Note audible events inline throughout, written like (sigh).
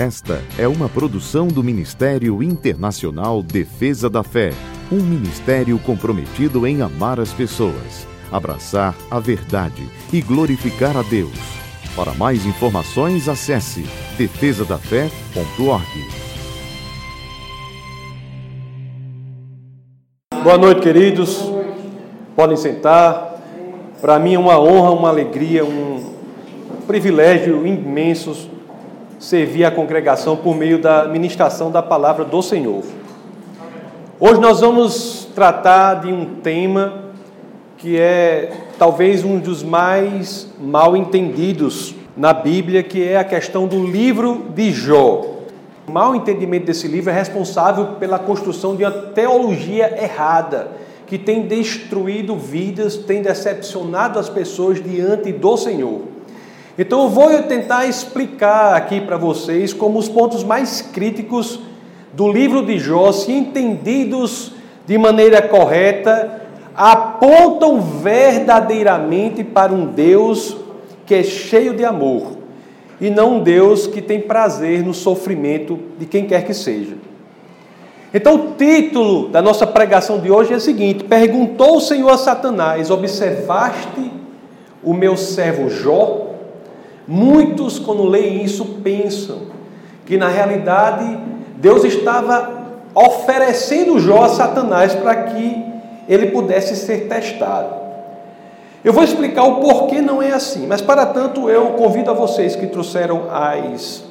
Esta é uma produção do Ministério Internacional Defesa da Fé, um ministério comprometido em amar as pessoas, abraçar a verdade e glorificar a Deus. Para mais informações, acesse defesadafé.org. Boa noite, queridos. Podem sentar. Para mim é uma honra, uma alegria, um privilégio imenso servir a congregação por meio da ministração da palavra do Senhor. Hoje nós vamos tratar de um tema que é talvez um dos mais mal entendidos na Bíblia, que é a questão do livro de Jó. O mal entendimento desse livro é responsável pela construção de uma teologia errada, que tem destruído vidas, tem decepcionado as pessoas diante do Senhor. Então eu vou tentar explicar aqui para vocês como os pontos mais críticos do livro de Jó, se entendidos de maneira correta, apontam verdadeiramente para um Deus que é cheio de amor e não um Deus que tem prazer no sofrimento de quem quer que seja. Então, o título da nossa pregação de hoje é o seguinte: Perguntou o Senhor a Satanás: Observaste o meu servo Jó? Muitos, quando leem isso, pensam que na realidade Deus estava oferecendo Jó a Satanás para que ele pudesse ser testado. Eu vou explicar o porquê não é assim, mas para tanto eu convido a vocês que trouxeram as,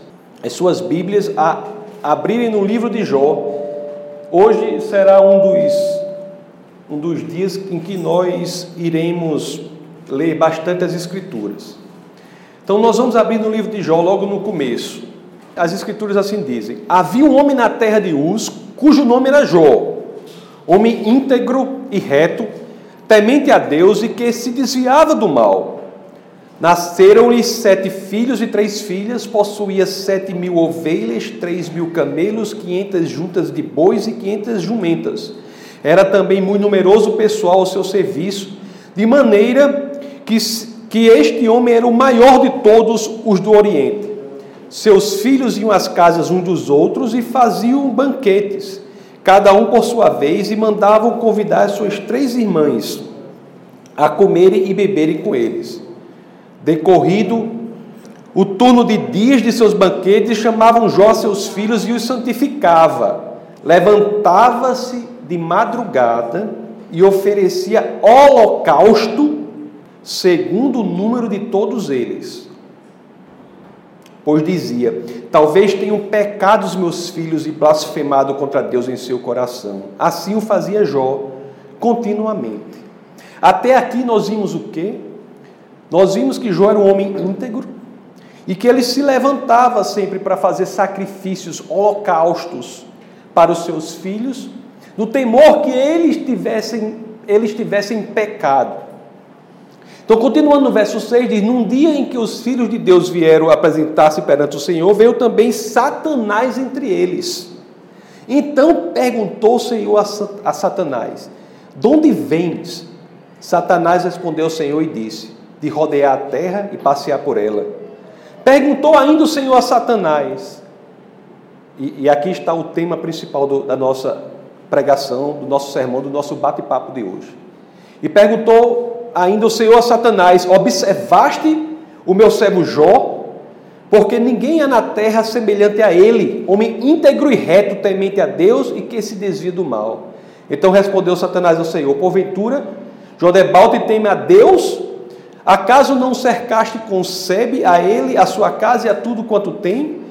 as suas Bíblias a abrirem no livro de Jó. Hoje será um dos, um dos dias em que nós iremos ler bastante as Escrituras. Então nós vamos abrir no livro de Jó, logo no começo. As escrituras assim dizem: Havia um homem na terra de Uz, cujo nome era Jó, homem íntegro e reto, temente a Deus e que se desviava do mal. Nasceram-lhe sete filhos e três filhas, possuía sete mil ovelhas, três mil camelos, quinhentas juntas de bois e quinhentas jumentas. Era também muito numeroso o pessoal ao seu serviço, de maneira que que este homem era o maior de todos os do Oriente. Seus filhos iam às casas um dos outros e faziam banquetes, cada um por sua vez, e mandavam convidar suas três irmãs a comerem e beberem com eles. Decorrido o turno de dias de seus banquetes, chamavam Jó seus filhos e os santificava. Levantava-se de madrugada e oferecia holocausto segundo o número de todos eles. Pois dizia: Talvez tenham pecado os meus filhos e blasfemado contra Deus em seu coração. Assim o fazia Jó continuamente. Até aqui nós vimos o quê? Nós vimos que Jó era um homem íntegro e que ele se levantava sempre para fazer sacrifícios, holocaustos para os seus filhos, no temor que eles tivessem, eles tivessem pecado. Então, continuando no verso 6, diz: Num dia em que os filhos de Deus vieram apresentar-se perante o Senhor, veio também Satanás entre eles. Então perguntou o Senhor a Satanás: De onde vens? Satanás respondeu ao Senhor e disse: De rodear a terra e passear por ela. Perguntou ainda o Senhor a Satanás, e, e aqui está o tema principal do, da nossa pregação, do nosso sermão, do nosso bate-papo de hoje. E perguntou ainda o Senhor a Satanás: Observaste o meu servo Jó? Porque ninguém há na terra semelhante a ele, homem íntegro e reto, temente a Deus e que se desvia do mal. Então respondeu Satanás ao Senhor: Porventura, Jodebalte teme a Deus? Acaso não cercaste concebe a ele, a sua casa e a tudo quanto tem?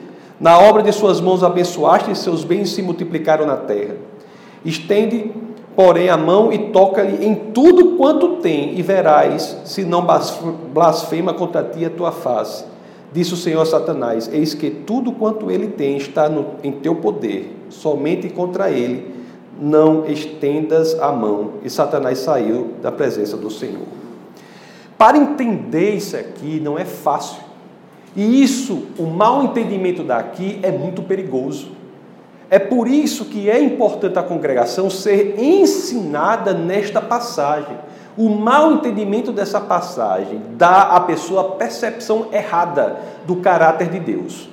Na obra de suas mãos abençoaste e seus bens se multiplicaram na terra. Estende porém, a mão e toca-lhe em tudo quanto tem, e verás se não blasfema contra ti a tua face. Disse o Senhor a Satanás: Eis que tudo quanto ele tem está no, em teu poder, somente contra ele não estendas a mão. E Satanás saiu da presença do Senhor. Para entender isso aqui não é fácil. E isso, o mau entendimento daqui é muito perigoso. É por isso que é importante a congregação ser ensinada nesta passagem. O mau entendimento dessa passagem dá à pessoa a percepção errada do caráter de Deus.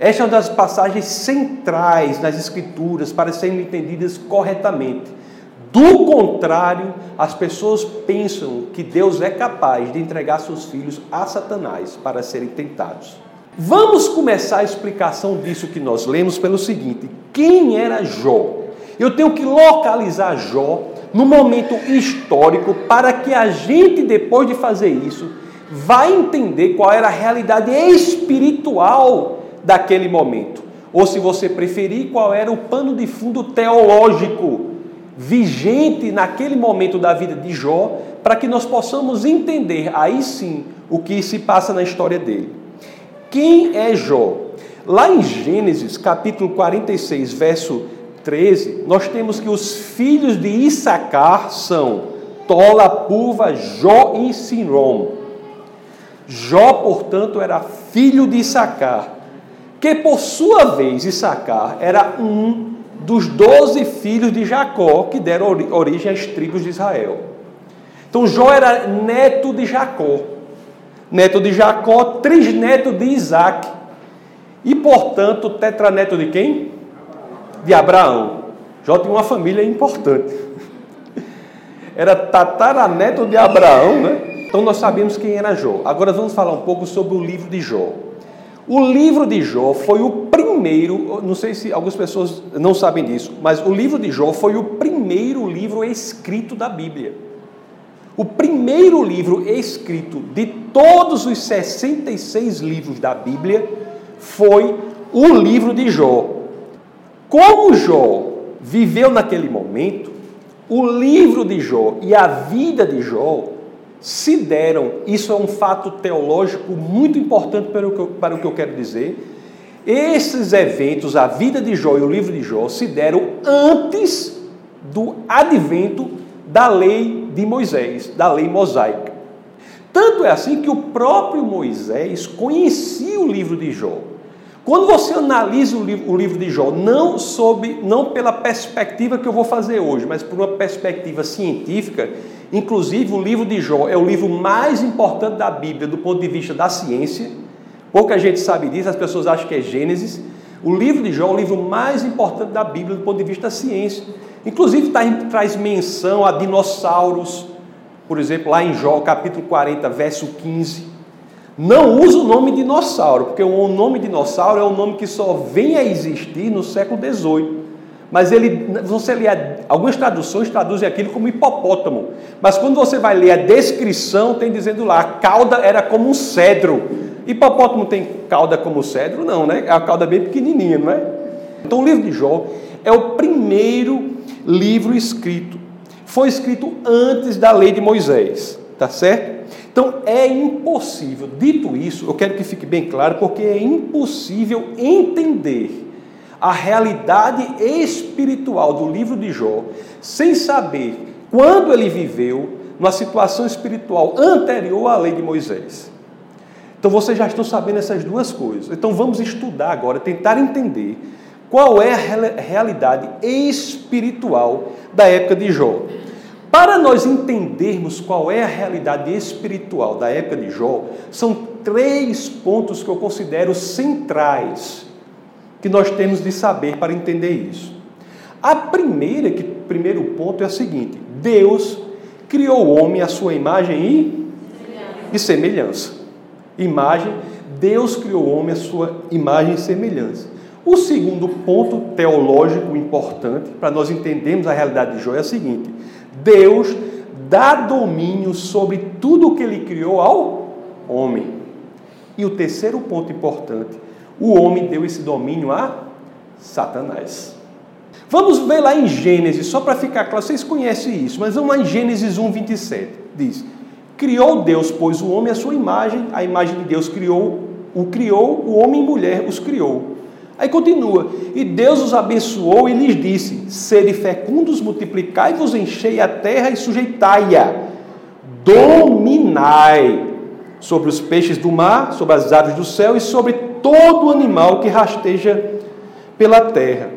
Esta é uma das passagens centrais nas Escrituras para serem entendidas corretamente. Do contrário, as pessoas pensam que Deus é capaz de entregar seus filhos a Satanás para serem tentados. Vamos começar a explicação disso que nós lemos pelo seguinte: quem era Jó? Eu tenho que localizar Jó no momento histórico para que a gente, depois de fazer isso, vai entender qual era a realidade espiritual daquele momento. Ou, se você preferir, qual era o pano de fundo teológico vigente naquele momento da vida de Jó, para que nós possamos entender aí sim o que se passa na história dele. Quem é Jó? Lá em Gênesis, capítulo 46, verso 13, nós temos que os filhos de Issacar são Tola, Puva, Jó e Sinrom. Jó, portanto, era filho de Issacar, que por sua vez Issacar era um dos doze filhos de Jacó que deram origem às tribos de Israel. Então Jó era neto de Jacó, neto de Jacó, trisneto de Isaac, e portanto tetraneto de quem? De Abraão. Jó tinha uma família importante. (laughs) Era tataraneto de Abraão, né? Então nós sabemos quem era Jó. Agora vamos falar um pouco sobre o livro de Jó. O livro de Jó foi o primeiro, não sei se algumas pessoas não sabem disso, mas o livro de Jó foi o primeiro livro escrito da Bíblia. O primeiro livro escrito de todos os 66 livros da Bíblia foi o livro de Jó. Como Jó viveu naquele momento, o livro de Jó e a vida de Jó se deram, isso é um fato teológico muito importante para o que eu, para o que eu quero dizer. Esses eventos, a vida de Jó e o livro de Jó, se deram antes do advento da lei de Moisés, da lei mosaica. Tanto é assim que o próprio Moisés conhecia o livro de Jó. Quando você analisa o livro, o livro de Jó, não, sob, não pela perspectiva que eu vou fazer hoje, mas por uma perspectiva científica, inclusive o livro de Jó é o livro mais importante da Bíblia do ponto de vista da ciência. Pouca gente sabe disso, as pessoas acham que é Gênesis. O livro de Jó é o livro mais importante da Bíblia do ponto de vista da ciência. Inclusive tá, traz menção a dinossauros, por exemplo, lá em Jó, capítulo 40, verso 15. Não usa o nome dinossauro, porque o nome dinossauro é um nome que só vem a existir no século XVIII. Mas ele, você lê, algumas traduções traduzem aquilo como hipopótamo. Mas quando você vai ler a descrição, tem dizendo lá, a cauda era como um cedro. Hipopótamo tem cauda como cedro? Não, né? É a cauda bem pequenininha, não é? Então o livro de Jó é o primeiro livro escrito. Foi escrito antes da lei de Moisés, tá certo? Então é impossível, dito isso, eu quero que fique bem claro, porque é impossível entender a realidade espiritual do livro de Jó sem saber quando ele viveu numa situação espiritual anterior à lei de Moisés. Então vocês já estão sabendo essas duas coisas. Então vamos estudar agora, tentar entender qual é a realidade espiritual da época de Jó. Para nós entendermos qual é a realidade espiritual da época de Jó, são três pontos que eu considero centrais que nós temos de saber para entender isso. A primeira, que primeiro ponto é a seguinte: Deus criou o homem à sua imagem e, e semelhança. Imagem, Deus criou o homem à sua imagem e semelhança. O segundo ponto teológico importante para nós entendermos a realidade de Jó é o seguinte: Deus dá domínio sobre tudo o que ele criou ao homem. E o terceiro ponto importante: o homem deu esse domínio a Satanás. Vamos ver lá em Gênesis, só para ficar claro, vocês conhecem isso, mas vamos lá em Gênesis 1, 27. Diz: Criou Deus, pois o homem à sua imagem, a imagem de Deus criou, o criou, o homem e mulher os criou. Aí continua: E Deus os abençoou e lhes disse: Sede fecundos, multiplicai-vos, enchei a terra e sujeitai-a, dominai sobre os peixes do mar, sobre as aves do céu e sobre todo animal que rasteja pela terra.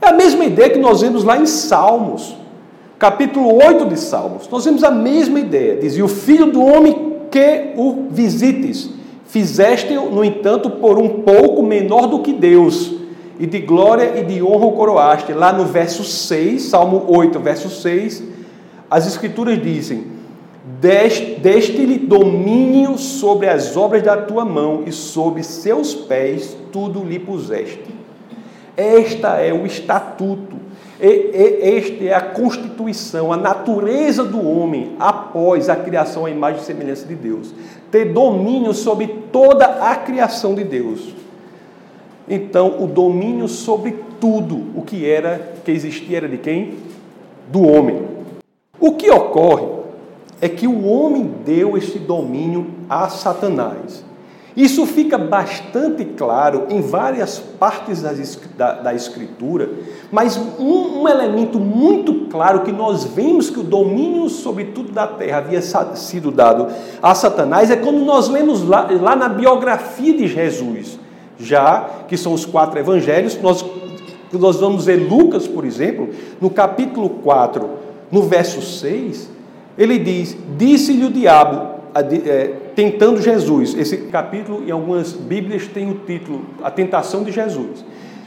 É a mesma ideia que nós vemos lá em Salmos, capítulo 8 de Salmos. Nós vemos a mesma ideia. Dizia: O filho do homem que o visites Fizeste-o, no entanto, por um pouco menor do que Deus, e de glória e de honra o coroaste. Lá no verso 6, Salmo 8, verso 6, as Escrituras dizem: Deste-lhe domínio sobre as obras da tua mão, e sob seus pés tudo lhe puseste. Esta é o estatuto, esta é a constituição, a natureza do homem após a criação à imagem e semelhança de Deus. Ter domínio sobre toda a criação de Deus. Então, o domínio sobre tudo o que era, que existia era de quem? Do homem. O que ocorre é que o homem deu esse domínio a Satanás. Isso fica bastante claro em várias partes da, da Escritura, mas um, um, elemento muito claro que nós vemos que o domínio sobre tudo da terra havia sido dado a Satanás é quando nós lemos lá, lá na biografia de Jesus, já que são os quatro evangelhos, nós, nós vamos ver Lucas, por exemplo, no capítulo 4, no verso 6, ele diz: Disse-lhe o diabo, é, tentando Jesus. Esse capítulo, em algumas Bíblias, tem o título A Tentação de Jesus.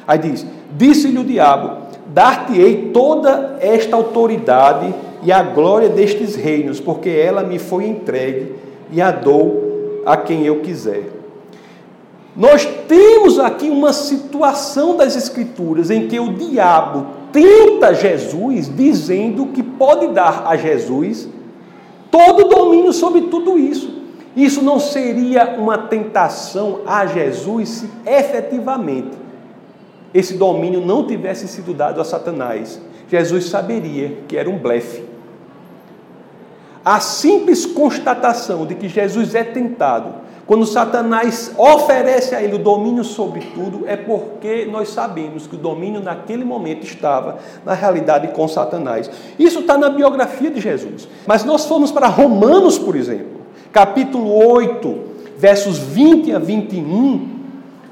Aí diz: Disse-lhe o diabo: Dar-te-ei toda esta autoridade e a glória destes reinos, porque ela me foi entregue e a dou a quem eu quiser. Nós temos aqui uma situação das Escrituras em que o diabo tenta Jesus, dizendo que pode dar a Jesus todo o domínio sobre tudo isso. Isso não seria uma tentação a Jesus se efetivamente esse domínio não tivesse sido dado a Satanás. Jesus saberia que era um blefe. A simples constatação de que Jesus é tentado quando Satanás oferece a ele o domínio sobre tudo, é porque nós sabemos que o domínio naquele momento estava, na realidade, com Satanás. Isso está na biografia de Jesus. Mas nós fomos para Romanos, por exemplo, capítulo 8, versos 20 a 21,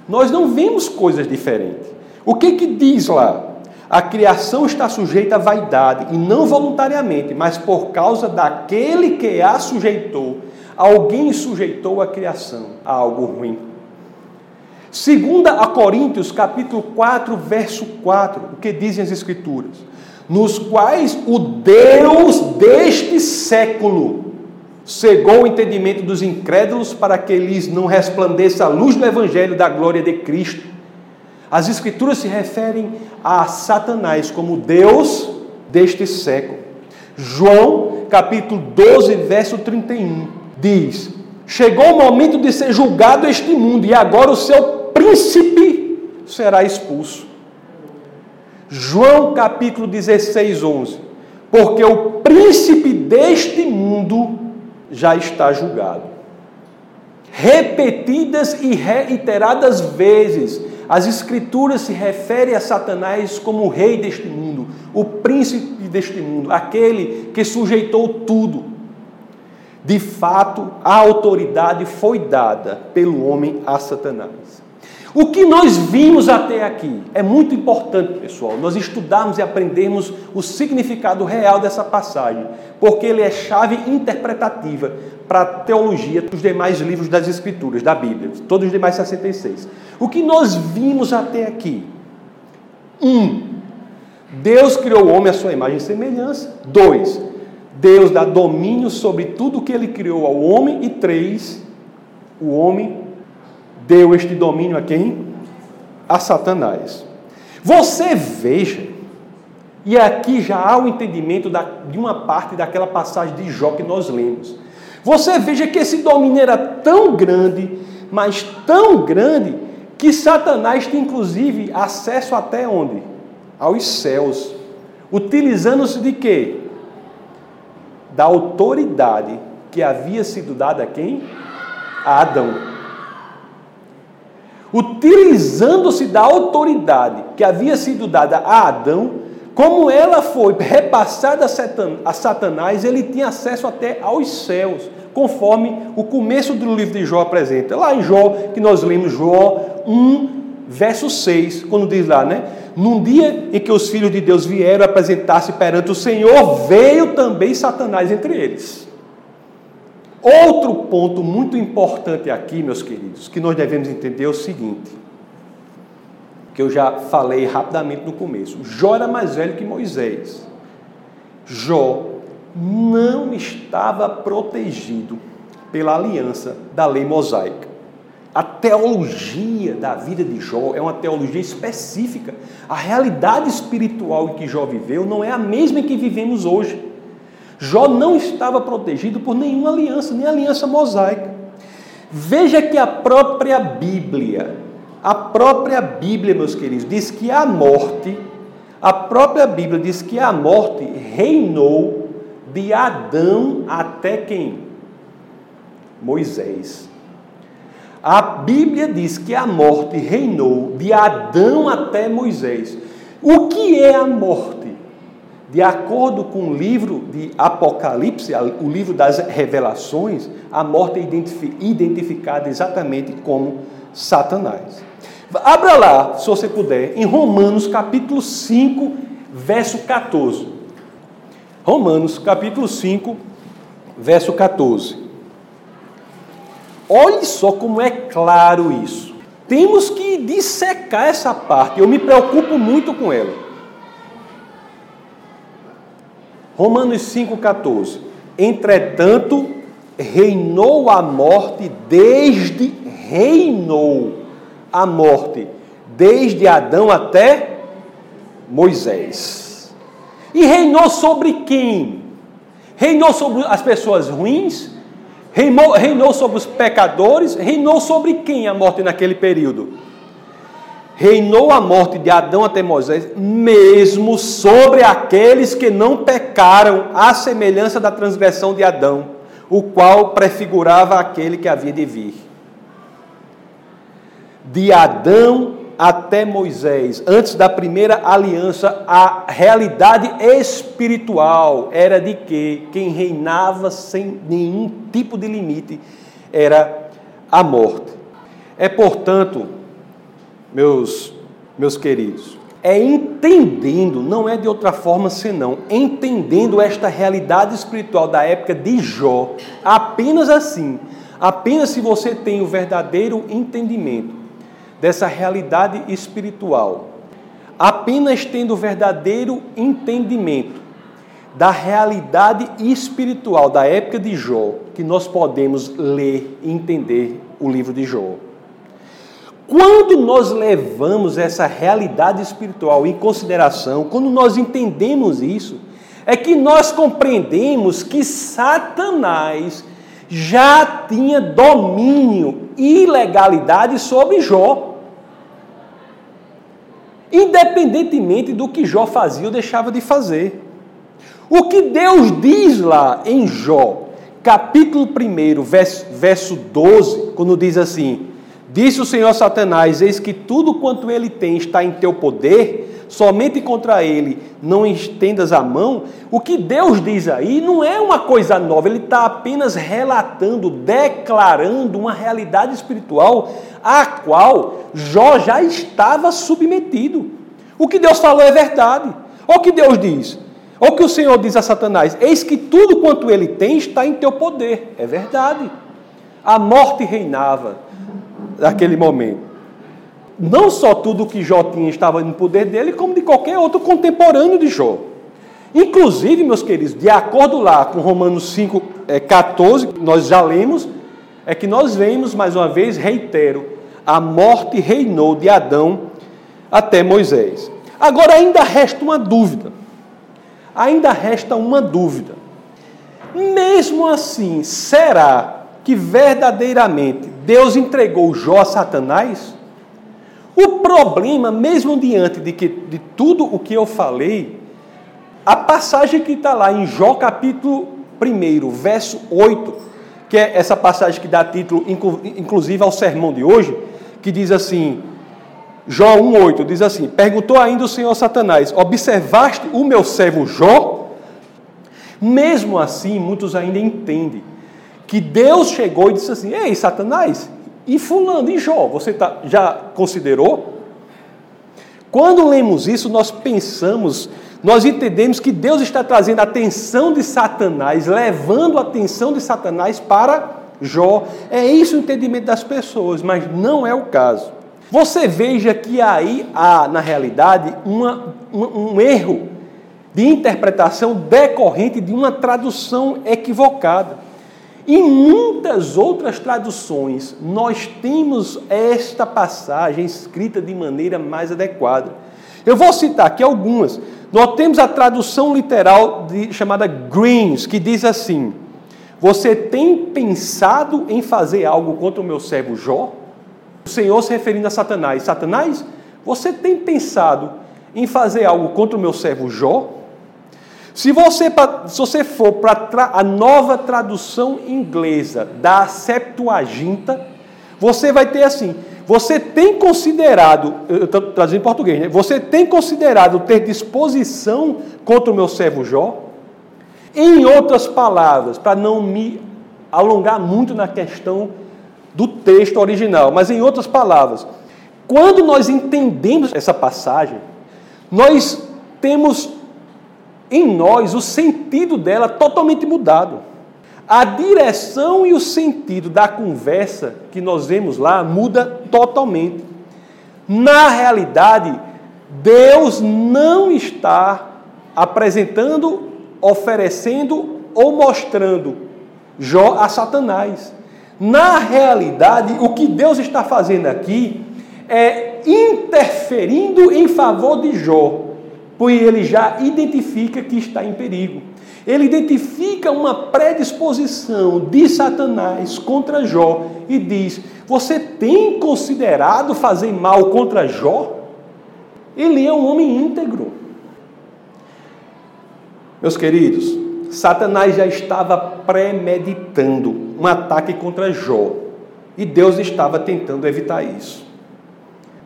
nós não vemos coisas diferentes. O que, que diz lá? A criação está sujeita à vaidade, e não voluntariamente, mas por causa daquele que a sujeitou Alguém sujeitou a criação a algo ruim. Segunda a Coríntios, capítulo 4, verso 4, o que dizem as escrituras? Nos quais o Deus deste século cegou o entendimento dos incrédulos para que lhes não resplandeça a luz do evangelho da glória de Cristo. As escrituras se referem a Satanás como Deus deste século. João, capítulo 12, verso 31 diz: Chegou o momento de ser julgado este mundo, e agora o seu príncipe será expulso. João capítulo 16, 11. Porque o príncipe deste mundo já está julgado. Repetidas e reiteradas vezes, as Escrituras se referem a Satanás como o rei deste mundo, o príncipe deste mundo, aquele que sujeitou tudo. De fato, a autoridade foi dada pelo homem a Satanás. O que nós vimos até aqui é muito importante, pessoal, nós estudarmos e aprendermos o significado real dessa passagem, porque ele é chave interpretativa para a teologia dos demais livros das Escrituras, da Bíblia, todos os demais 66. O que nós vimos até aqui? Um, Deus criou o homem à sua imagem e semelhança. Dois, Deus dá domínio sobre tudo que ele criou ao homem. E três, o homem deu este domínio a quem? A Satanás. Você veja, e aqui já há o entendimento de uma parte daquela passagem de Jó que nós lemos. Você veja que esse domínio era tão grande, mas tão grande, que Satanás tem inclusive acesso até onde? Aos céus. Utilizando-se de quê? da autoridade que havia sido dada a quem? A Adão. Utilizando-se da autoridade que havia sido dada a Adão, como ela foi repassada a Satanás, ele tinha acesso até aos céus, conforme o começo do livro de Jó apresenta. Lá em Jó, que nós lemos Jó 1, verso 6, quando diz lá, né? Num dia em que os filhos de Deus vieram apresentar-se perante o Senhor, veio também Satanás entre eles. Outro ponto muito importante aqui, meus queridos, que nós devemos entender é o seguinte, que eu já falei rapidamente no começo. Jó era mais velho que Moisés. Jó não estava protegido pela aliança da lei mosaica. A teologia da vida de Jó é uma teologia específica. A realidade espiritual em que Jó viveu não é a mesma em que vivemos hoje. Jó não estava protegido por nenhuma aliança, nem aliança mosaica. Veja que a própria Bíblia, a própria Bíblia, meus queridos, diz que a morte, a própria Bíblia diz que a morte reinou de Adão até quem? Moisés. A Bíblia diz que a morte reinou de Adão até Moisés. O que é a morte? De acordo com o livro de Apocalipse, o livro das revelações, a morte é identificada exatamente como Satanás. Abra lá, se você puder, em Romanos capítulo 5, verso 14. Romanos capítulo 5, verso 14. Olhe só como é claro isso. Temos que dissecar essa parte. Eu me preocupo muito com ela. Romanos 5,14. Entretanto, reinou a morte desde reinou a morte desde Adão até Moisés. E reinou sobre quem? Reinou sobre as pessoas ruins? Reinou, reinou sobre os pecadores? Reinou sobre quem a morte naquele período? Reinou a morte de Adão até Moisés, mesmo sobre aqueles que não pecaram, à semelhança da transgressão de Adão, o qual prefigurava aquele que havia de vir. De Adão até Moisés, antes da primeira aliança, a realidade espiritual era de que quem reinava sem nenhum tipo de limite era a morte. É, portanto, meus, meus queridos, é entendendo, não é de outra forma senão entendendo esta realidade espiritual da época de Jó, apenas assim, apenas se você tem o verdadeiro entendimento dessa realidade espiritual, apenas tendo o verdadeiro entendimento da realidade espiritual da época de Jó, que nós podemos ler e entender o livro de Jó. Quando nós levamos essa realidade espiritual em consideração, quando nós entendemos isso, é que nós compreendemos que Satanás já tinha domínio e legalidade sobre Jó independentemente do que Jó fazia ou deixava de fazer. O que Deus diz lá em Jó, capítulo 1, verso, verso 12, quando diz assim: Disse o Senhor Satanás: Eis que tudo quanto ele tem está em teu poder, somente contra ele não estendas a mão. O que Deus diz aí não é uma coisa nova, ele está apenas relatando, declarando uma realidade espiritual a qual Jó já estava submetido. O que Deus falou é verdade. Olha o que Deus diz. Olha o que o Senhor diz a Satanás: Eis que tudo quanto ele tem está em teu poder. É verdade. A morte reinava naquele momento. Não só tudo que Jó tinha estava no poder dele, como de qualquer outro contemporâneo de Jó. Inclusive, meus queridos, de acordo lá com Romanos 5, 14, é, nós já lemos, é que nós vemos, mais uma vez, reitero, a morte reinou de Adão até Moisés. Agora ainda resta uma dúvida. Ainda resta uma dúvida. Mesmo assim, será que verdadeiramente Deus entregou Jó a Satanás? O problema, mesmo diante de, que, de tudo o que eu falei, a passagem que está lá em Jó capítulo 1, verso 8, que é essa passagem que dá título, inclusive, ao sermão de hoje, que diz assim, Jó 1,8 diz assim: Perguntou ainda o Senhor Satanás: Observaste o meu servo Jó? Mesmo assim, muitos ainda entendem que Deus chegou e disse assim: Ei, Satanás, e Fulano, e Jó, você tá, já considerou? Quando lemos isso, nós pensamos nós entendemos que Deus está trazendo a atenção de Satanás, levando a atenção de Satanás para Jó. É isso o entendimento das pessoas, mas não é o caso. Você veja que aí há, na realidade, uma, um, um erro de interpretação decorrente de uma tradução equivocada. Em muitas outras traduções, nós temos esta passagem escrita de maneira mais adequada. Eu vou citar aqui algumas. Nós temos a tradução literal de, chamada Greens, que diz assim: Você tem pensado em fazer algo contra o meu servo Jó? O Senhor se referindo a Satanás: Satanás, você tem pensado em fazer algo contra o meu servo Jó? Se você, se você for para a nova tradução inglesa da Septuaginta, você vai ter assim: você tem considerado, eu estou traduzindo em português, né? Você tem considerado ter disposição contra o meu servo Jó? Em outras palavras, para não me alongar muito na questão do texto original, mas em outras palavras, quando nós entendemos essa passagem, nós temos em nós o sentido dela totalmente mudado. A direção e o sentido da conversa que nós vemos lá muda totalmente. Na realidade, Deus não está apresentando, oferecendo ou mostrando Jó a Satanás. Na realidade, o que Deus está fazendo aqui é interferindo em favor de Jó pois ele já identifica que está em perigo. Ele identifica uma predisposição de Satanás contra Jó e diz: Você tem considerado fazer mal contra Jó? Ele é um homem íntegro. Meus queridos, Satanás já estava premeditando um ataque contra Jó e Deus estava tentando evitar isso.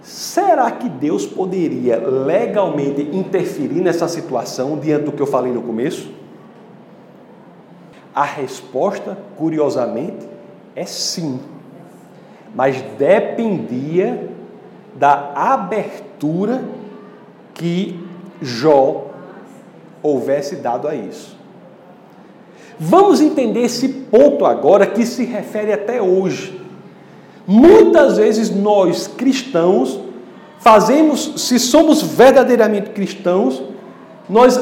Será que Deus poderia legalmente interferir nessa situação diante do que eu falei no começo? A resposta, curiosamente, é sim. Mas dependia da abertura que Jó houvesse dado a isso. Vamos entender esse ponto agora que se refere até hoje. Muitas vezes nós cristãos fazemos, se somos verdadeiramente cristãos, nós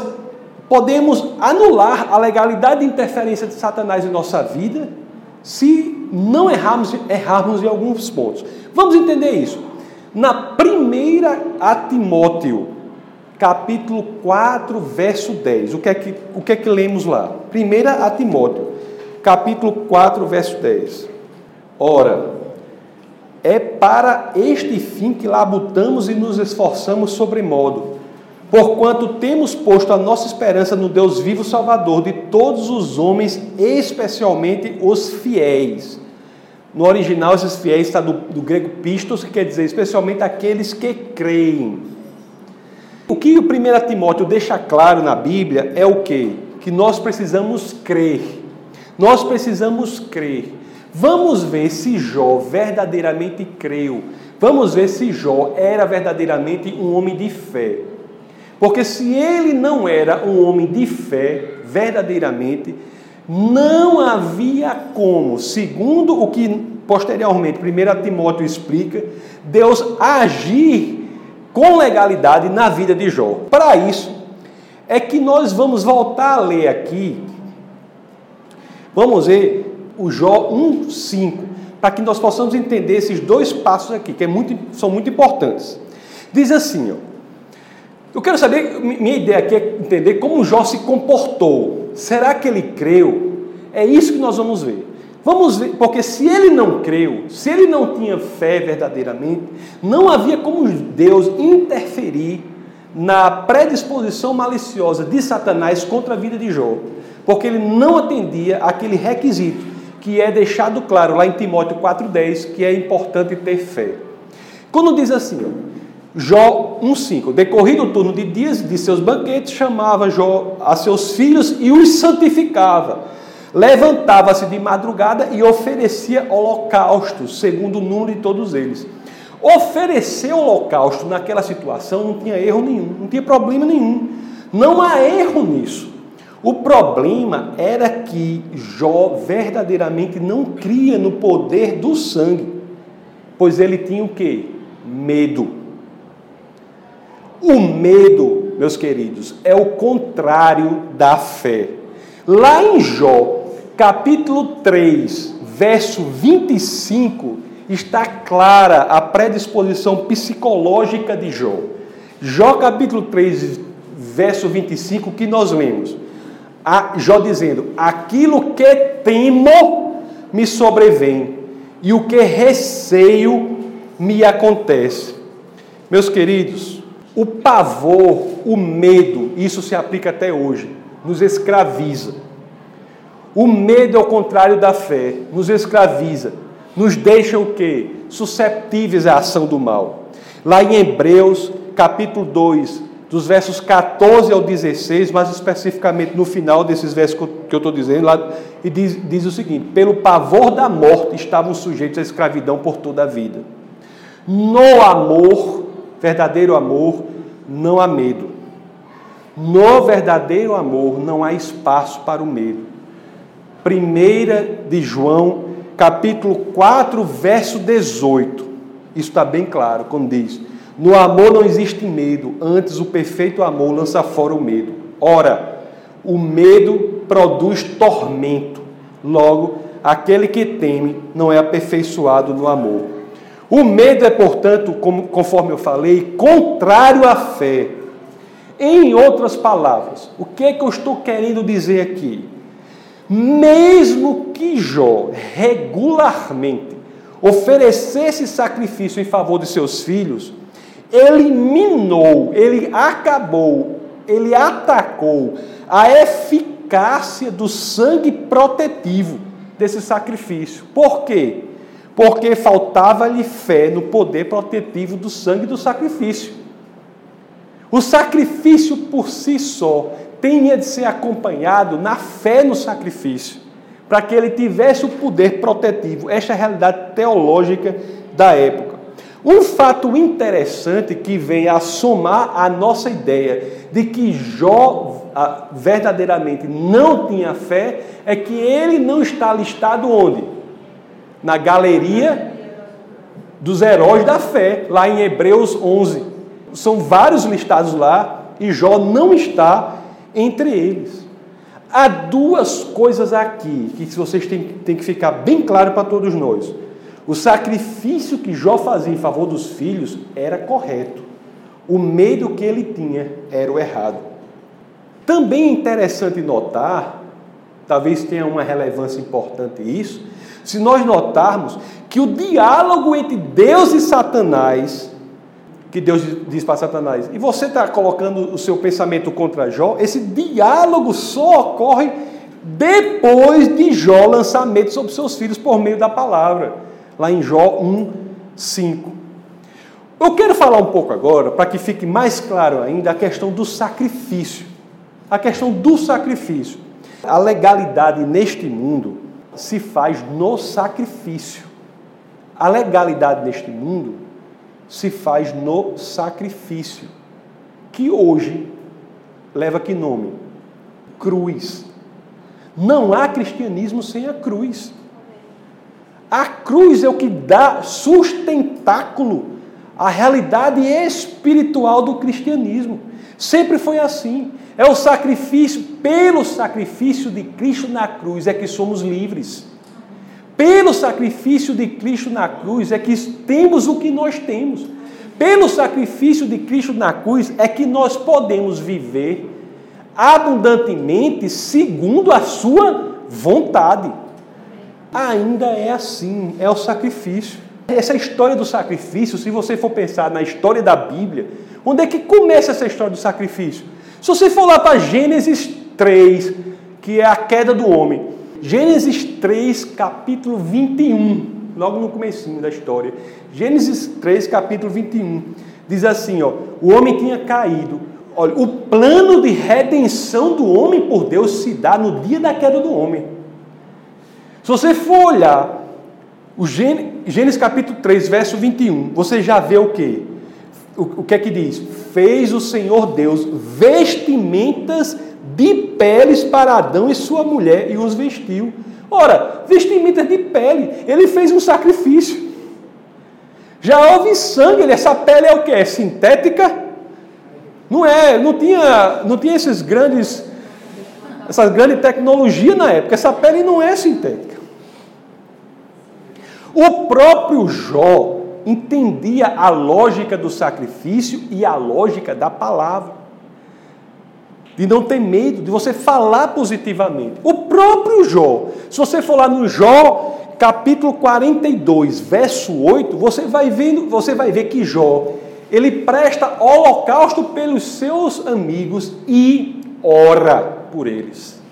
podemos anular a legalidade de interferência de Satanás em nossa vida se não errarmos, errarmos em alguns pontos. Vamos entender isso. Na primeira a Timóteo, capítulo 4, verso 10. O que é que, o que, é que lemos lá? Primeira a Timóteo, capítulo 4, verso 10. Ora, é para este fim que labutamos e nos esforçamos sobremodo, porquanto temos posto a nossa esperança no Deus vivo Salvador de todos os homens, especialmente os fiéis. No original, esses fiéis está do, do grego pistos, que quer dizer especialmente aqueles que creem. O que o 1 Timóteo deixa claro na Bíblia é o que? Que nós precisamos crer. Nós precisamos crer. Vamos ver se Jó verdadeiramente creu. Vamos ver se Jó era verdadeiramente um homem de fé. Porque se ele não era um homem de fé, verdadeiramente, não havia como, segundo o que posteriormente 1 Timóteo explica, Deus agir com legalidade na vida de Jó. Para isso, é que nós vamos voltar a ler aqui. Vamos ver o Jó 1,5, para que nós possamos entender esses dois passos aqui, que é muito, são muito importantes. Diz assim, ó, eu quero saber, minha ideia aqui é entender como Jó se comportou. Será que ele creu? É isso que nós vamos ver. Vamos ver, porque se ele não creu, se ele não tinha fé verdadeiramente, não havia como Deus interferir na predisposição maliciosa de Satanás contra a vida de Jó, porque ele não atendia aquele requisito que é deixado claro lá em Timóteo 4,10 que é importante ter fé. Quando diz assim, ó, Jó 1,5: Decorrido o turno de dias de seus banquetes, chamava Jó a seus filhos e os santificava. Levantava-se de madrugada e oferecia holocaustos, segundo o número de todos eles. Oferecer holocausto naquela situação não tinha erro nenhum, não tinha problema nenhum. Não há erro nisso. O problema era que Jó verdadeiramente não cria no poder do sangue, pois ele tinha o que? Medo. O medo, meus queridos, é o contrário da fé. Lá em Jó, capítulo 3, verso 25, está clara a predisposição psicológica de Jó. Jó capítulo 3, verso 25, que nós lemos. A Jó dizendo: Aquilo que temo me sobrevém, e o que receio me acontece. Meus queridos, o pavor, o medo, isso se aplica até hoje, nos escraviza. O medo é o contrário da fé, nos escraviza, nos deixa o quê? Susceptíveis à ação do mal. Lá em Hebreus, capítulo 2, dos versos 14 ao 16, mais especificamente no final desses versos que eu estou dizendo, lá, e diz, diz o seguinte: pelo pavor da morte estavam sujeitos à escravidão por toda a vida. No amor, verdadeiro amor, não há medo. No verdadeiro amor não há espaço para o medo. Primeira de João capítulo 4, verso 18. Isso está bem claro quando diz: No amor não existe medo, antes o perfeito amor lança fora o medo. Ora, o medo produz tormento. Logo, aquele que teme não é aperfeiçoado no amor. O medo é, portanto, como, conforme eu falei, contrário à fé. Em outras palavras, o que é que eu estou querendo dizer aqui? mesmo que Jó regularmente oferecesse sacrifício em favor de seus filhos, ele minou, ele acabou, ele atacou a eficácia do sangue protetivo desse sacrifício. Por quê? Porque faltava-lhe fé no poder protetivo do sangue do sacrifício. O sacrifício por si só tinha de ser acompanhado na fé no sacrifício, para que ele tivesse o poder protetivo. Esta é a realidade teológica da época. Um fato interessante que vem a somar a nossa ideia de que Jó verdadeiramente não tinha fé é que ele não está listado onde? Na galeria dos heróis da fé, lá em Hebreus 11. São vários listados lá e Jó não está entre eles. Há duas coisas aqui que vocês têm, têm que ficar bem claro para todos nós. O sacrifício que Jó fazia em favor dos filhos era correto. O medo que ele tinha era o errado. Também é interessante notar, talvez tenha uma relevância importante isso, se nós notarmos que o diálogo entre Deus e Satanás que Deus diz para Satanás, e você está colocando o seu pensamento contra Jó, esse diálogo só ocorre depois de Jó lançar medo sobre seus filhos por meio da palavra, lá em Jó 1, 5. Eu quero falar um pouco agora, para que fique mais claro ainda, a questão do sacrifício. A questão do sacrifício. A legalidade neste mundo se faz no sacrifício. A legalidade neste mundo se faz no sacrifício, que hoje leva que nome? Cruz. Não há cristianismo sem a cruz. A cruz é o que dá sustentáculo à realidade espiritual do cristianismo. Sempre foi assim. É o sacrifício, pelo sacrifício de Cristo na cruz, é que somos livres. Pelo sacrifício de Cristo na cruz é que temos o que nós temos. Pelo sacrifício de Cristo na cruz é que nós podemos viver abundantemente segundo a sua vontade. Ainda é assim, é o sacrifício. Essa história do sacrifício, se você for pensar na história da Bíblia, onde é que começa essa história do sacrifício? Se você for lá para Gênesis 3, que é a queda do homem, Gênesis 3, capítulo 21, logo no comecinho da história. Gênesis 3, capítulo 21, diz assim, ó, o homem tinha caído. Olha, o plano de redenção do homem por Deus se dá no dia da queda do homem. Se você for olhar o Gênesis, capítulo 3, verso 21, você já vê o quê? O, o que é que diz? fez o Senhor Deus vestimentas de peles para Adão e sua mulher e os vestiu. Ora, vestimentas de pele, ele fez um sacrifício. Já houve sangue, essa pele é o que? É sintética? Não é, não tinha, não tinha esses grandes, essa grande tecnologia na época. Essa pele não é sintética. O próprio Jó entendia a lógica do sacrifício e a lógica da palavra. De não ter medo, de você falar positivamente. O próprio Jó, se você for lá no Jó, capítulo 42, verso 8, você vai, vendo, você vai ver que Jó, ele presta holocausto pelos seus amigos e ora por eles.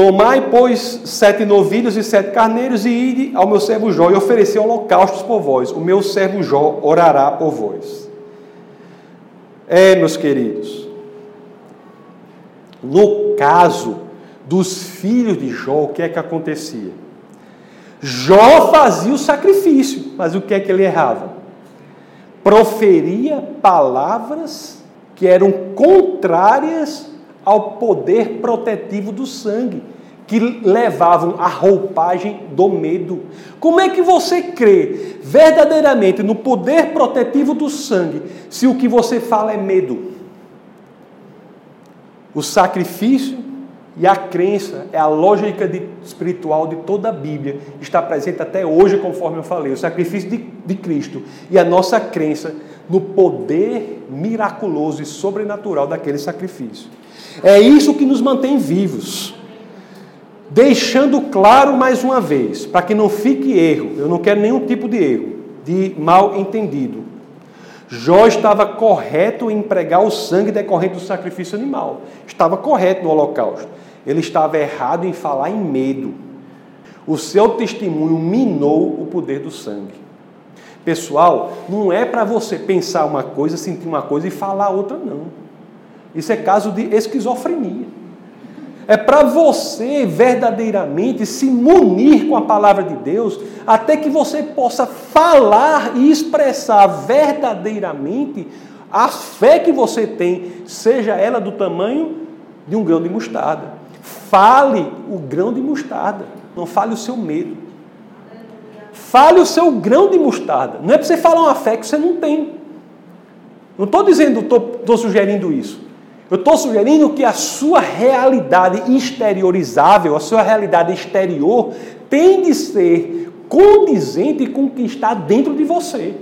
Tomai, pois, sete novilhos e sete carneiros, e ide ao meu servo Jó e oferecer holocaustos por vós. O meu servo Jó orará por vós. É, meus queridos, no caso dos filhos de Jó, o que é que acontecia? Jó fazia o sacrifício, mas o que é que ele errava? Proferia palavras que eram contrárias ao poder protetivo do sangue, que levavam a roupagem do medo. Como é que você crê verdadeiramente no poder protetivo do sangue, se o que você fala é medo? O sacrifício e a crença é a lógica de, espiritual de toda a Bíblia. Está presente até hoje, conforme eu falei, o sacrifício de, de Cristo e a nossa crença no poder miraculoso e sobrenatural daquele sacrifício. É isso que nos mantém vivos. Deixando claro mais uma vez, para que não fique erro, eu não quero nenhum tipo de erro, de mal entendido. Jó estava correto em empregar o sangue decorrente do sacrifício animal. Estava correto no holocausto. Ele estava errado em falar em medo. O seu testemunho minou o poder do sangue. Pessoal, não é para você pensar uma coisa, sentir uma coisa e falar outra, não. Isso é caso de esquizofrenia. É para você verdadeiramente se munir com a palavra de Deus, até que você possa falar e expressar verdadeiramente a fé que você tem, seja ela do tamanho de um grão de mostarda. Fale o grão de mostarda, não fale o seu medo. Fale o seu grão de mostarda. Não é para você falar uma fé que você não tem. Não estou dizendo, estou sugerindo isso. Eu estou sugerindo que a sua realidade exteriorizável, a sua realidade exterior, tem de ser condizente com o que está dentro de você.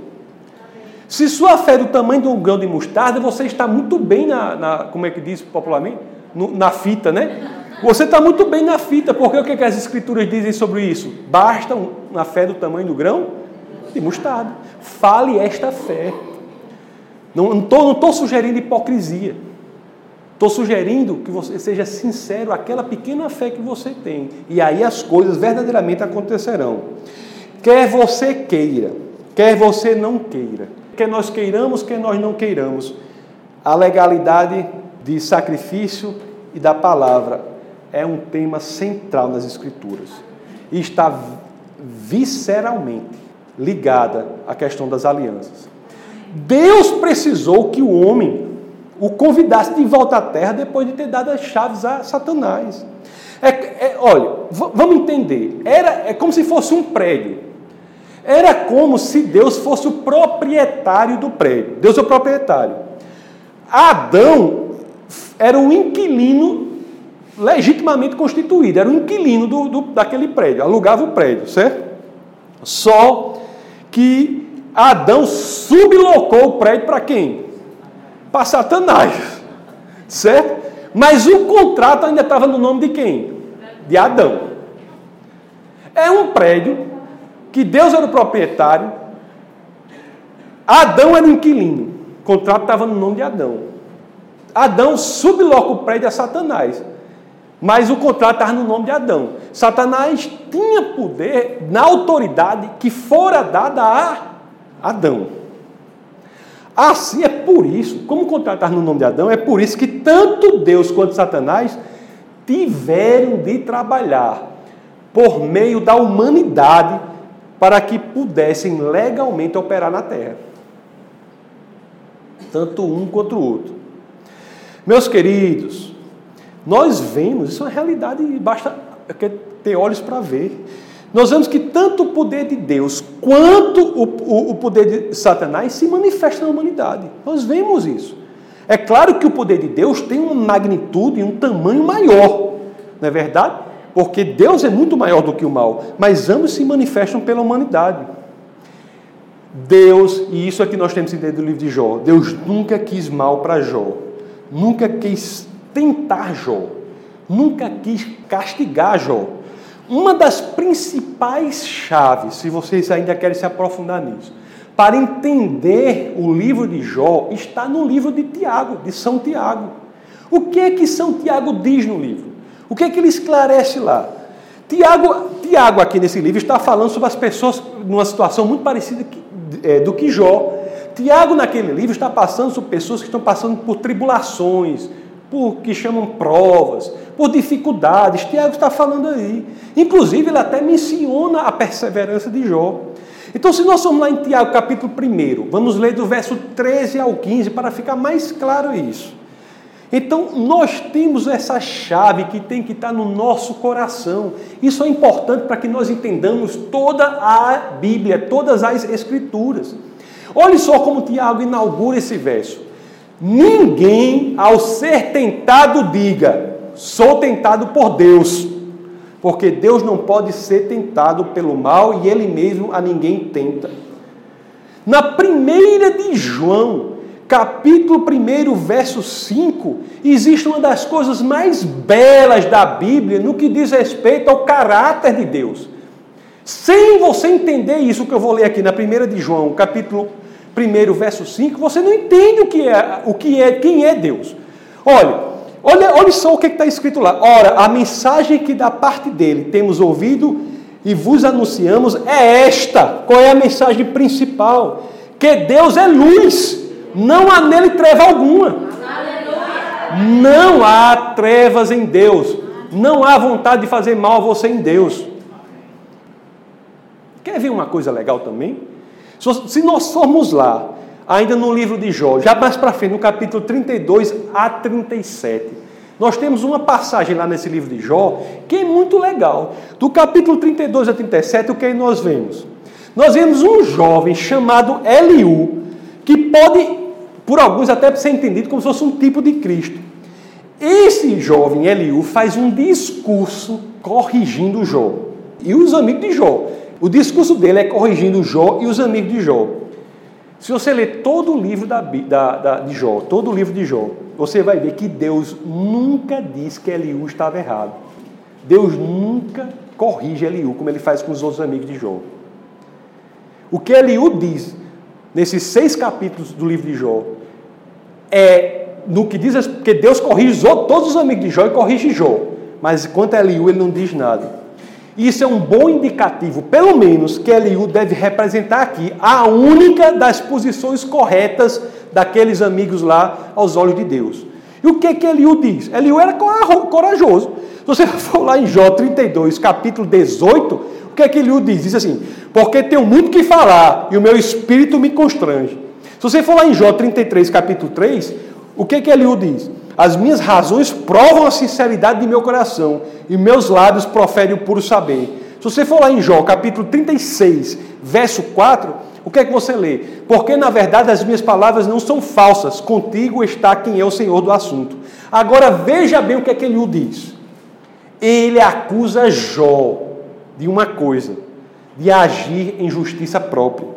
Se sua fé é do tamanho de um grão de mostarda, você está muito bem na, na como é que diz popularmente? No, na fita, né? Você está muito bem na fita, porque o que, é que as escrituras dizem sobre isso? Basta uma fé do tamanho do grão de mostarda. Fale esta fé. Não estou sugerindo hipocrisia. Estou sugerindo que você seja sincero àquela pequena fé que você tem. E aí as coisas verdadeiramente acontecerão. Quer você queira, quer você não queira, quer nós queiramos, quer nós não queiramos, a legalidade de sacrifício e da palavra é um tema central nas Escrituras. E está visceralmente ligada à questão das alianças. Deus precisou que o homem o convidasse de volta à terra depois de ter dado as chaves a Satanás. É, é, olha, vamos entender. Era, é como se fosse um prédio. Era como se Deus fosse o proprietário do prédio. Deus é o proprietário. Adão era um inquilino legitimamente constituído, era um inquilino do, do, daquele prédio, alugava o prédio, certo? Só que Adão sublocou o prédio para quem? Para Satanás. Certo? Mas o contrato ainda estava no nome de quem? De Adão. É um prédio que Deus era o proprietário, Adão era o inquilino. O contrato estava no nome de Adão. Adão subloca o prédio a Satanás. Mas o contrato estava no nome de Adão. Satanás tinha poder na autoridade que fora dada a Adão. Assim é por isso, como contratar no nome de Adão, é por isso que tanto Deus quanto Satanás tiveram de trabalhar por meio da humanidade para que pudessem legalmente operar na terra. tanto um quanto o outro. Meus queridos, nós vemos, isso é uma realidade, basta ter olhos para ver. Nós vemos que tanto o poder de Deus quanto o, o, o poder de Satanás se manifesta na humanidade. Nós vemos isso. É claro que o poder de Deus tem uma magnitude e um tamanho maior, não é verdade? Porque Deus é muito maior do que o mal, mas ambos se manifestam pela humanidade. Deus, e isso é que nós temos que entender do livro de Jó, Deus nunca quis mal para Jó, nunca quis tentar Jó, nunca quis castigar Jó. Uma das principais chaves, se vocês ainda querem se aprofundar nisso, para entender o livro de Jó, está no livro de Tiago, de São Tiago. O que é que São Tiago diz no livro? O que é que ele esclarece lá? Tiago, Tiago aqui nesse livro está falando sobre as pessoas numa situação muito parecida é, do que Jó. Tiago naquele livro está passando sobre pessoas que estão passando por tribulações, por que chamam provas, por dificuldades. Tiago está falando aí. Inclusive, ele até menciona a perseverança de Jó. Então, se nós formos lá em Tiago, capítulo 1, vamos ler do verso 13 ao 15 para ficar mais claro isso. Então, nós temos essa chave que tem que estar no nosso coração. Isso é importante para que nós entendamos toda a Bíblia, todas as Escrituras. Olhe só como Tiago inaugura esse verso. Ninguém, ao ser tentado, diga: sou tentado por Deus, porque Deus não pode ser tentado pelo mal e Ele mesmo a ninguém tenta. Na primeira de João, capítulo 1, verso 5, existe uma das coisas mais belas da Bíblia no que diz respeito ao caráter de Deus. Sem você entender isso que eu vou ler aqui na primeira de João, capítulo 1, verso 5, você não entende o que é, o que é, quem é Deus. Olha, olha, olha só o que está escrito lá. Ora, a mensagem que da parte dele temos ouvido e vos anunciamos é esta. Qual é a mensagem principal? Que Deus é luz, não há nele treva alguma. Não há trevas em Deus. Não há vontade de fazer mal a você em Deus. Quer ver uma coisa legal também? Se nós formos lá, ainda no livro de Jó, já mais para frente, no capítulo 32 a 37, nós temos uma passagem lá nesse livro de Jó que é muito legal. Do capítulo 32 a 37, o que nós vemos? Nós vemos um jovem chamado Eliú, que pode, por alguns, até ser entendido como se fosse um tipo de Cristo. Esse jovem Eliú faz um discurso corrigindo Jó e os amigos de Jó. O discurso dele é corrigindo Jó e os amigos de Jó. Se você ler todo o livro da, da, da, de Jó, todo o livro de Jó, você vai ver que Deus nunca diz que Eliú estava errado. Deus nunca corrige Eliú, como ele faz com os outros amigos de Jó. O que Eliú diz nesses seis capítulos do livro de Jó é no que diz que Deus corrige todos os amigos de Jó e corrige Jó. Mas quanto a Eliú, ele não diz nada. Isso é um bom indicativo, pelo menos, que Eliú deve representar aqui a única das posições corretas daqueles amigos lá aos olhos de Deus. E o que que Eliú diz? Eliú era corajoso. Se você (laughs) for lá em Jó 32, capítulo 18, o que que Eliú diz? Diz assim: Porque tenho muito que falar e o meu espírito me constrange. Se você for lá em Jó 33, capítulo 3, o que que Eliú diz? As minhas razões provam a sinceridade de meu coração, e meus lábios proferem o puro saber. Se você for lá em Jó, capítulo 36, verso 4, o que é que você lê? Porque na verdade as minhas palavras não são falsas, contigo está quem é o Senhor do assunto. Agora veja bem o que é que ele diz. Ele acusa Jó de uma coisa, de agir em justiça própria.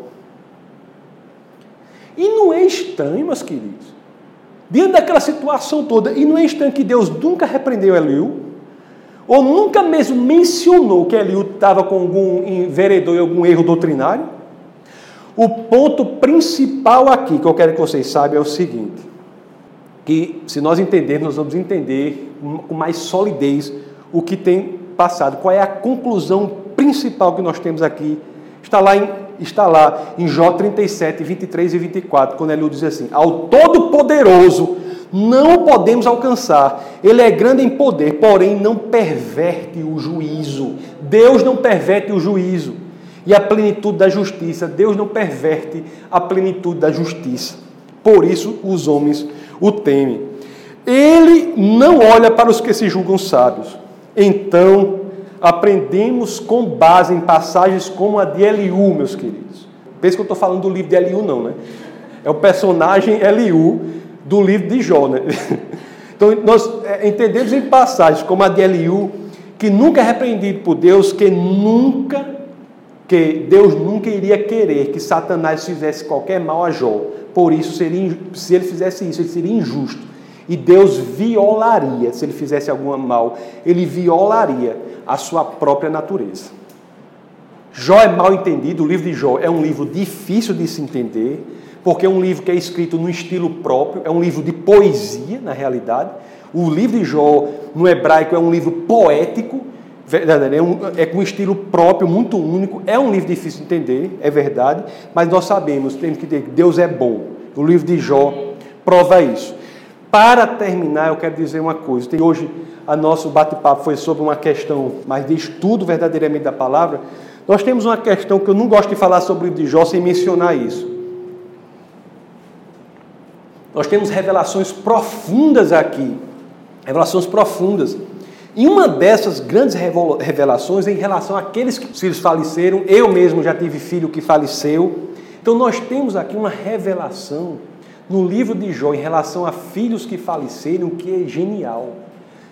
E não é estranho, meus queridos. Diante daquela situação toda, e não é estranho que Deus nunca repreendeu Eliú, ou nunca mesmo mencionou que Eliú estava com algum enveredor e algum erro doutrinário. O ponto principal aqui que eu quero que vocês saibam é o seguinte: que se nós entendermos, nós vamos entender com mais solidez o que tem passado, qual é a conclusão principal que nós temos aqui. Está lá em está lá em Jó 37, 23 e 24, quando ele diz assim: Ao Todo-Poderoso não podemos alcançar, ele é grande em poder, porém não perverte o juízo. Deus não perverte o juízo e a plenitude da justiça. Deus não perverte a plenitude da justiça. Por isso os homens o temem. Ele não olha para os que se julgam sábios. Então, aprendemos com base em passagens como a de Eliú, meus queridos. Pensa que eu estou falando do livro de Eliú, não, né? É o personagem Eliú do livro de Jó, né? (laughs) Então, nós é, entendemos em passagens como a de Eliú, que nunca é repreendido por Deus, que nunca, que Deus nunca iria querer que Satanás fizesse qualquer mal a Jó. Por isso, seria, se ele fizesse isso, ele seria injusto. E Deus violaria, se ele fizesse algum mal, ele violaria a sua própria natureza. Jó é mal entendido, o livro de Jó é um livro difícil de se entender, porque é um livro que é escrito no estilo próprio, é um livro de poesia, na realidade. O livro de Jó, no hebraico, é um livro poético, é, um, é com um estilo próprio, muito único. É um livro difícil de entender, é verdade, mas nós sabemos, temos que ter que Deus é bom. O livro de Jó prova isso. Para terminar, eu quero dizer uma coisa. Tem hoje a nosso bate-papo foi sobre uma questão mais de estudo verdadeiramente da palavra. Nós temos uma questão que eu não gosto de falar sobre o de Jó sem mencionar isso. Nós temos revelações profundas aqui, revelações profundas. E uma dessas grandes revelações é em relação àqueles que filhos faleceram. Eu mesmo já tive filho que faleceu. Então nós temos aqui uma revelação no livro de Jó em relação a filhos que faleceram que é genial,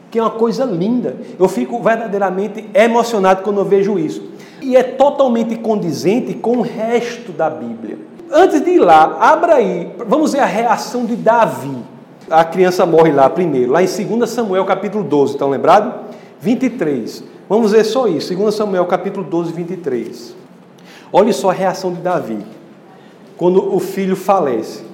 que é uma coisa linda. Eu fico verdadeiramente emocionado quando eu vejo isso. E é totalmente condizente com o resto da Bíblia. Antes de ir lá, abra aí, vamos ver a reação de Davi. A criança morre lá primeiro, lá em 2 Samuel capítulo 12, estão lembrados? 23. Vamos ver só isso, 2 Samuel capítulo 12, 23. Olha só a reação de Davi, quando o filho falece.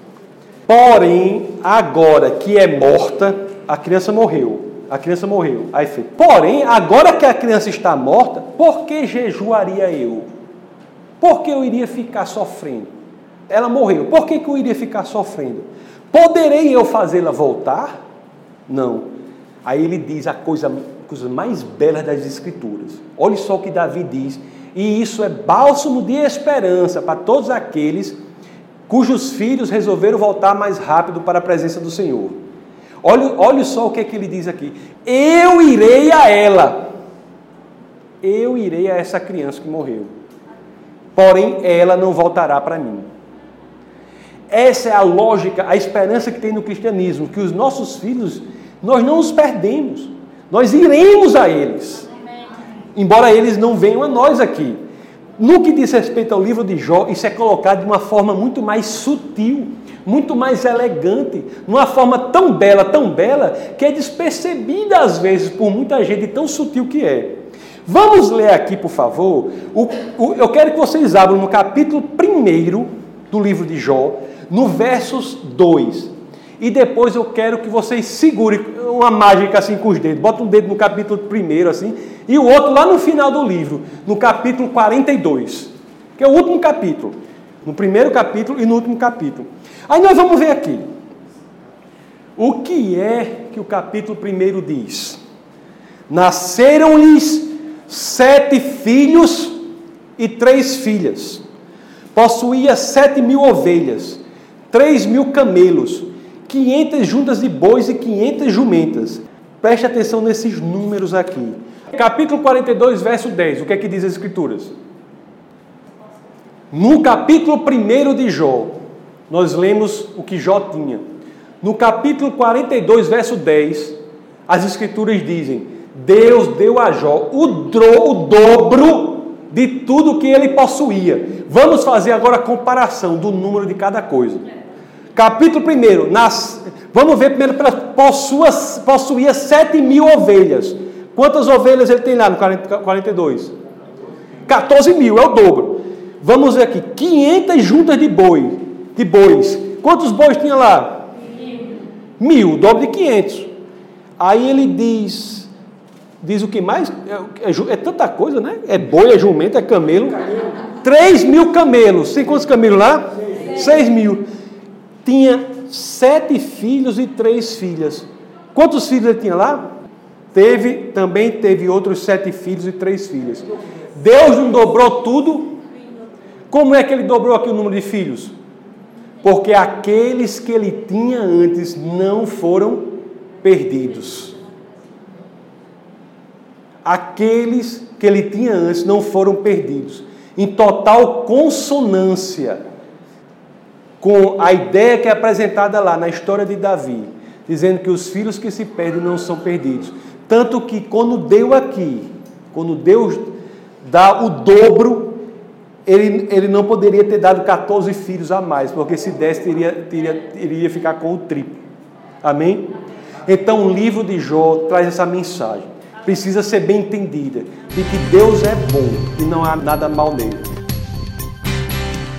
Porém, agora que é morta, a criança morreu. A criança morreu. Aí fez. Porém, agora que a criança está morta, por que jejuaria eu? Por que eu iria ficar sofrendo? Ela morreu. Por que, que eu iria ficar sofrendo? Poderei eu fazê-la voltar? Não. Aí ele diz a coisa, a coisa mais bela das Escrituras. Olhe só o que Davi diz. E isso é bálsamo de esperança para todos aqueles cujos filhos resolveram voltar mais rápido para a presença do Senhor. Olhe, olhe só o que, é que ele diz aqui. Eu irei a ela. Eu irei a essa criança que morreu. Porém, ela não voltará para mim. Essa é a lógica, a esperança que tem no cristianismo, que os nossos filhos, nós não os perdemos, nós iremos a eles, embora eles não venham a nós aqui. No que diz respeito ao livro de Jó, isso é colocado de uma forma muito mais sutil, muito mais elegante, numa forma tão bela, tão bela, que é despercebida às vezes por muita gente, tão sutil que é. Vamos ler aqui, por favor. O, o, eu quero que vocês abram no capítulo 1 do livro de Jó, no versos 2. E depois eu quero que vocês segurem uma mágica assim com os dedos. Bota um dedo no capítulo primeiro assim, e o outro lá no final do livro, no capítulo 42, que é o último capítulo. No primeiro capítulo e no último capítulo. Aí nós vamos ver aqui. O que é que o capítulo primeiro diz? Nasceram-lhes sete filhos e três filhas. Possuía sete mil ovelhas 3 mil camelos, 500 juntas de bois e 500 jumentas. Preste atenção nesses números aqui. Capítulo 42, verso 10. O que é que diz as Escrituras? No capítulo 1 de Jó, nós lemos o que Jó tinha. No capítulo 42, verso 10, as Escrituras dizem: Deus deu a Jó o, dro, o dobro de tudo que ele possuía. Vamos fazer agora a comparação do número de cada coisa. Capítulo 1, nas, vamos ver primeiro, possuía 7 mil ovelhas. Quantas ovelhas ele tem lá no 42? 14 mil, é o dobro. Vamos ver aqui, 500 juntas de boi, de bois. Quantos bois tinha lá? Mil. Mil, dobro de 500. Aí ele diz, diz o que mais? É, é, é, tanta coisa, né? É boi, é jumento, é camelo. 3 mil camelos. Tem quantos camelos lá? 6 mil tinha sete filhos e três filhas. Quantos filhos ele tinha lá? Teve, também teve outros sete filhos e três filhas. Deus não dobrou tudo? Como é que ele dobrou aqui o número de filhos? porque aqueles que ele tinha antes não foram perdidos. Aqueles que ele tinha antes não foram perdidos. Em total consonância com a ideia que é apresentada lá na história de Davi, dizendo que os filhos que se perdem não são perdidos. Tanto que quando deu aqui, quando Deus dá o dobro, ele, ele não poderia ter dado 14 filhos a mais, porque se desse, teria, teria, iria ficar com o triplo. Amém? Então o livro de Jó traz essa mensagem. Precisa ser bem entendida de que Deus é bom e não há nada mal nele.